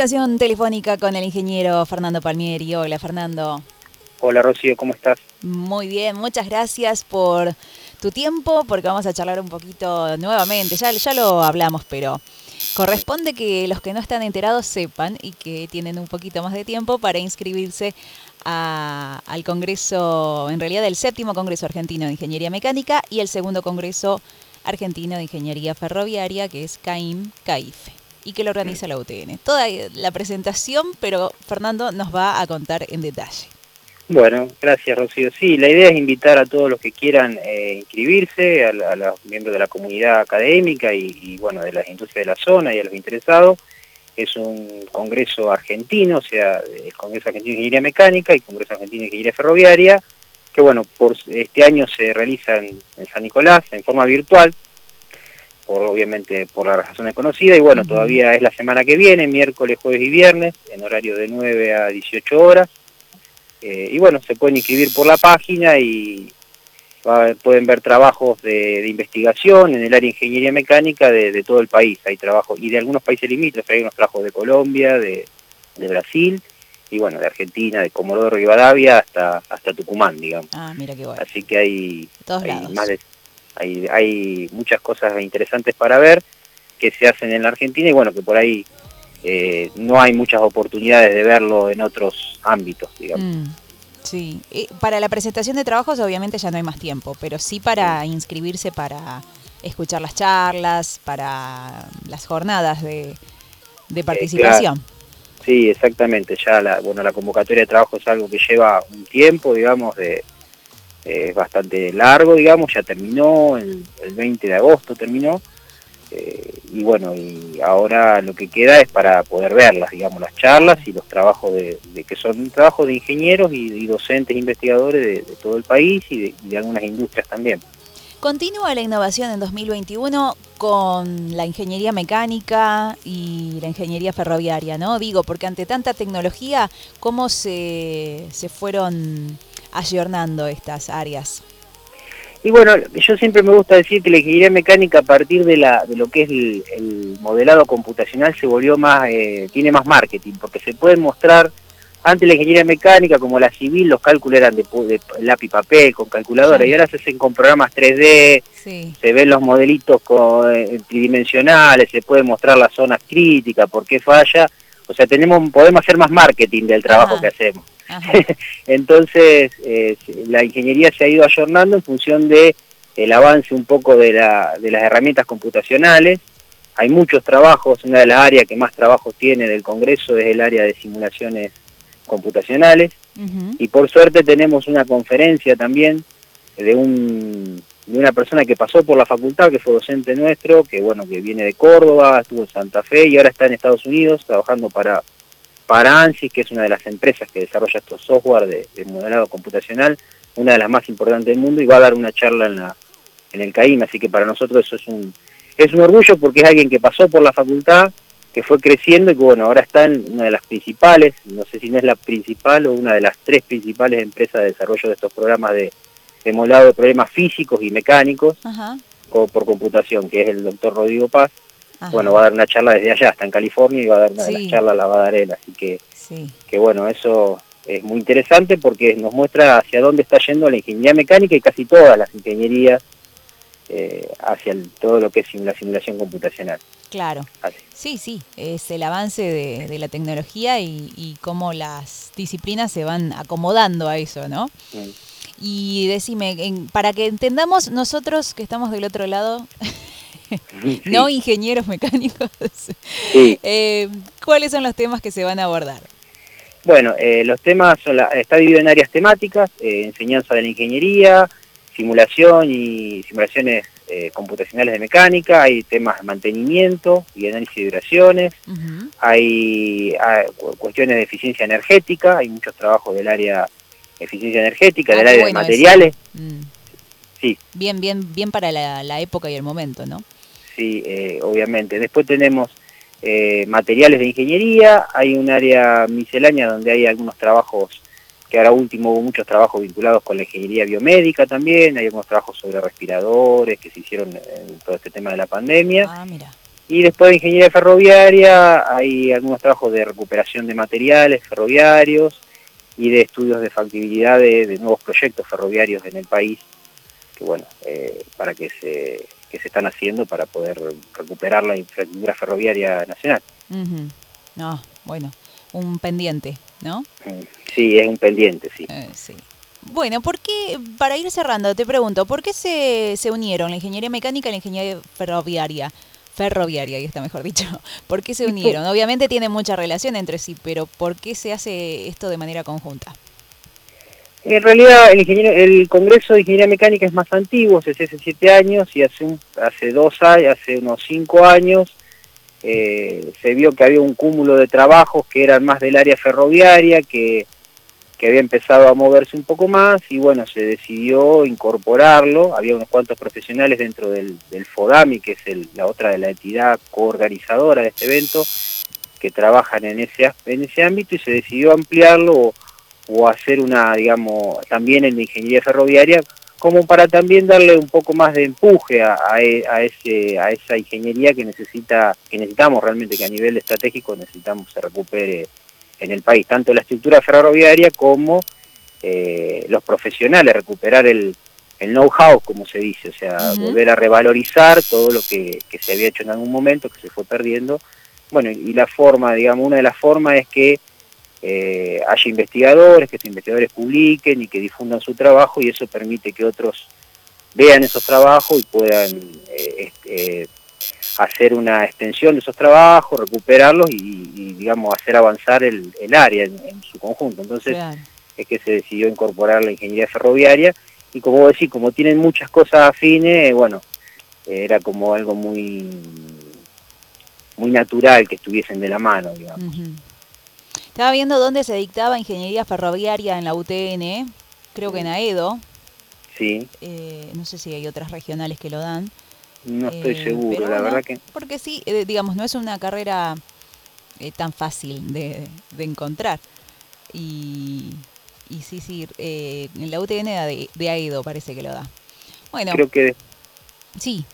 comunicación telefónica con el ingeniero Fernando Palmieri. Hola, Fernando. Hola, Rocío, ¿cómo estás? Muy bien, muchas gracias por tu tiempo, porque vamos a charlar un poquito nuevamente. Ya, ya lo hablamos, pero corresponde que los que no están enterados sepan y que tienen un poquito más de tiempo para inscribirse al Congreso, en realidad el séptimo Congreso Argentino de Ingeniería Mecánica y el segundo Congreso Argentino de Ingeniería Ferroviaria, que es CAIM-CAIFE y que lo organiza la UTN. Toda la presentación, pero Fernando nos va a contar en detalle. Bueno, gracias Rocío. Sí, la idea es invitar a todos los que quieran eh, inscribirse, a, los miembros de la comunidad académica y, bueno, de las industrias de la zona y a los interesados. Es un congreso argentino, o sea, el Congreso Argentino de Ingeniería Mecánica y el Congreso Argentino de Ingeniería Ferroviaria, que bueno, por este año se realiza en San Nicolás en forma virtual, obviamente por las razones conocidas, y bueno, todavía es la semana que viene, miércoles, jueves y viernes, en horario de 9 a 18 horas, eh, y bueno, se pueden inscribir por la página y pueden ver trabajos de, investigación en el área de ingeniería mecánica de, todo el país, hay trabajos, y de algunos países limítrofes, hay unos trabajos de Colombia, de, Brasil, y bueno, de Argentina, de Comodoro Rivadavia hasta, hasta Tucumán, digamos. Ah, mira qué bueno. Así que hay, hay más de hay, muchas cosas interesantes para ver que se hacen en la Argentina y bueno, que por ahí eh, no hay muchas oportunidades de verlo en otros ámbitos, digamos. Mm, sí, para la presentación de trabajos obviamente ya no hay más tiempo, pero sí para inscribirse para escuchar las charlas, para las jornadas de, de eh, participación. Sí, exactamente. Ya la, bueno, la convocatoria de trabajo es algo que lleva un tiempo, digamos, de, es bastante largo, digamos, ya terminó, el, 20 de agosto terminó, eh, y bueno, y ahora lo que queda es para poder verlas, digamos, las charlas y los trabajos de, que son trabajos de ingenieros y, docentes investigadores de, todo el país y de, algunas industrias también. Continúa la innovación en 2021 con la ingeniería mecánica y la ingeniería ferroviaria, ¿no? Digo, porque ante tanta tecnología, ¿cómo se, se fueron ayornando estas áreas? Y bueno, yo siempre me gusta decir que la ingeniería mecánica a partir de, la, de lo que es el, modelado computacional se volvió más, eh, tiene más marketing, porque se pueden mostrar, antes la ingeniería mecánica como la civil, los cálculos eran de, lápiz papel, con calculadora, y ahora se hacen con programas 3D, se ven los modelitos con, eh, tridimensionales, se puede mostrar las zonas críticas, por qué falla, o sea, tenemos podemos hacer más marketing del trabajo que hacemos. Entonces, eh, la ingeniería se ha ido ayornando en función de el avance un poco de, la, de las herramientas computacionales. Hay muchos trabajos, una de las áreas que más trabajos tiene del Congreso es el área de simulaciones computacionales. Y por suerte tenemos una conferencia también de, un, de una persona que pasó por la facultad, que fue docente nuestro, que bueno, que viene de Córdoba, estuvo en Santa Fe y ahora está en Estados Unidos trabajando para para ANSYS, que es una de las empresas que desarrolla estos software de, modelado computacional, una de las más importantes del mundo, y va a dar una charla en, la, en el CAIM, así que para nosotros eso es un, es un orgullo porque es alguien que pasó por la facultad, que fue creciendo y que bueno, ahora está en una de las principales, no sé si no es la principal o una de las tres principales empresas de desarrollo de estos programas de, de modelado de problemas físicos y mecánicos o por computación, que es el doctor Rodrigo Paz, bueno, va a dar una charla desde allá, está en California y va a dar una de las charlas, la va a dar él, así que, que bueno, eso es muy interesante porque nos muestra hacia dónde está yendo la ingeniería mecánica y casi todas las ingenierías eh, hacia todo lo que es la simulación computacional. Claro. Sí, sí, es el avance de, la tecnología y, cómo las disciplinas se van acomodando a eso, ¿no? Mm. Y decime, para que entendamos nosotros que estamos del otro lado, no ingenieros mecánicos. Eh, ¿Cuáles son los temas que se van a abordar? Bueno, eh, los temas son está dividido en áreas temáticas, eh, enseñanza de la ingeniería, simulación y simulaciones computacionales de mecánica, hay temas de mantenimiento y análisis de vibraciones, hay, cuestiones de eficiencia energética, hay muchos trabajos del área de eficiencia energética, del ah, área de materiales. Mm. Sí. Bien, bien, bien para la época y el momento, ¿no? Sí, eh, obviamente. Después tenemos eh, materiales de ingeniería, hay un área miscelánea donde hay algunos trabajos, que ahora último hubo muchos trabajos vinculados con la ingeniería biomédica también, hay algunos trabajos sobre respiradores que se hicieron en todo este tema de la pandemia. Ah, Y después de ingeniería ferroviaria hay algunos trabajos de recuperación de materiales ferroviarios y de estudios de factibilidad de, nuevos proyectos ferroviarios en el país, que bueno, eh, para que se, que se están haciendo para poder recuperar la infraestructura ferroviaria nacional. No, bueno, un pendiente, ¿no? Mm, sí, es un pendiente, sí. Eh, sí. Bueno, ¿por qué, para ir cerrando, te pregunto, ¿por qué se, se unieron la ingeniería mecánica y la ingeniería ferroviaria? ferroviaria, ahí está mejor dicho. ¿Por qué se unieron? Obviamente tienen mucha relación entre sí, pero ¿por qué se hace esto de manera conjunta? En realidad el, el Congreso de Ingeniería Mecánica es más antiguo, se hace siete años y hace, hace dos años, hace unos cinco años eh, se vio que había un cúmulo de trabajos que eran más del área ferroviaria, que que había empezado a moverse un poco más y bueno, se decidió incorporarlo, había unos cuantos profesionales dentro del, FODAMI, que es la otra de la entidad coorganizadora de este evento, que trabajan en ese, en ese ámbito y se decidió ampliarlo o, hacer una, digamos, también en la ingeniería ferroviaria, como para también darle un poco más de empuje a, a, e, ese, a esa ingeniería que necesita, que necesitamos realmente, que a nivel estratégico necesitamos se recupere en el país, tanto la estructura ferroviaria como eh, los profesionales, recuperar el, know-how, como se dice, o sea, volver a revalorizar todo lo que, se había hecho en algún momento, que se fue perdiendo. Bueno, y la forma, digamos, una de las formas es que eh, haya investigadores, que estos investigadores publiquen y que difundan su trabajo y eso permite que otros vean esos trabajos y puedan eh, hacer una extensión de esos trabajos, recuperarlos y, digamos, hacer avanzar el, área en, su conjunto. Entonces es que se decidió incorporar la ingeniería ferroviaria y como decís, como tienen muchas cosas afines, bueno, era como algo muy muy natural que estuviesen de la mano, digamos. Estaba viendo dónde se dictaba ingeniería ferroviaria en la UTN, creo que en AEDO. Sí. Eh, no sé si hay otras regionales que lo dan. No estoy eh, seguro, la verdad que... Porque sí, eh, digamos, no es una carrera eh, tan fácil de, encontrar. Y, y sí, sí, en la UTN de, de AIDO parece que lo da. Bueno. Creo que... Sí.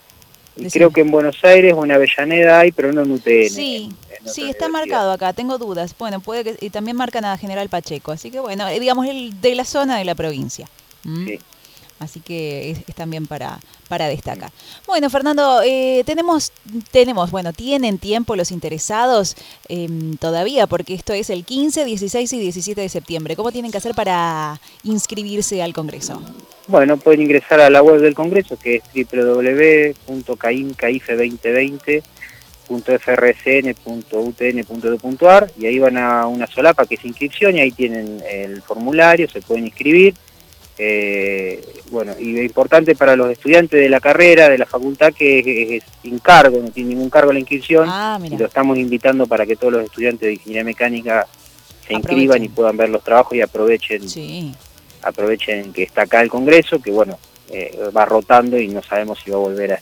Y creo que en Buenos Aires o en Avellaneda hay, pero no en UTN. Sí, sí, está marcado acá, tengo dudas. Bueno, puede que... Y también marcan a General Pacheco, así que bueno, digamos, el de la zona de la provincia. ¿Mm? Sí. Así que es, también para, para destacar. Bueno, Fernando, eh, tenemos, tenemos, bueno, tienen tiempo los interesados em, todavía, porque esto es el 15, 16 y 17 de septiembre. ¿Cómo tienen que hacer para inscribirse al Congreso? Bueno, pueden ingresar a la web del Congreso, que es www.caimcif2020.frcn.utn.edu.ar y ahí van a una solapa que es inscripción y ahí tienen el formulario, se pueden inscribir. Eh, bueno, y importante para los estudiantes de la carrera, de la facultad, que es, sin cargo, no tiene ningún cargo la inscripción, ah, y lo estamos invitando para que todos los estudiantes de ingeniería mecánica se inscriban y puedan ver los trabajos y aprovechen, aprovechen que está acá el Congreso, que bueno, eh, va rotando y no sabemos si va a volver a,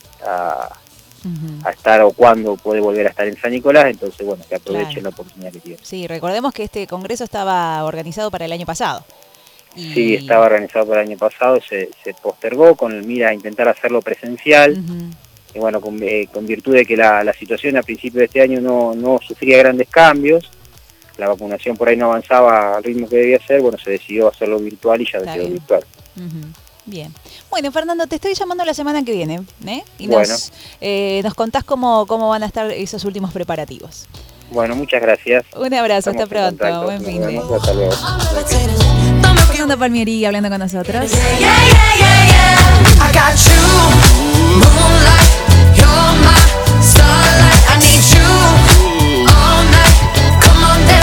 a, estar o cuándo puede volver a estar en San Nicolás, entonces bueno, que aprovechen la oportunidad que tienen. Sí, recordemos que este Congreso estaba organizado para el año pasado. Sí, estaba organizado por el año pasado, se, postergó con mira a intentar hacerlo presencial. Y bueno, eh, con, virtud de que la, situación a principio de este año no, no sufría grandes cambios, la vacunación por ahí no avanzaba al ritmo que debía ser, bueno, se decidió hacerlo virtual y ya Está quedó virtual. Bien. Bueno, Fernando, te estoy llamando la semana que viene, ¿eh? Y nos, eh, nos contás cómo, cómo van a estar esos últimos preparativos. Bueno, muchas gracias. Un abrazo, hasta pronto. Buen fin de Hasta luego. Fernando Palmieri hablando con nosotros.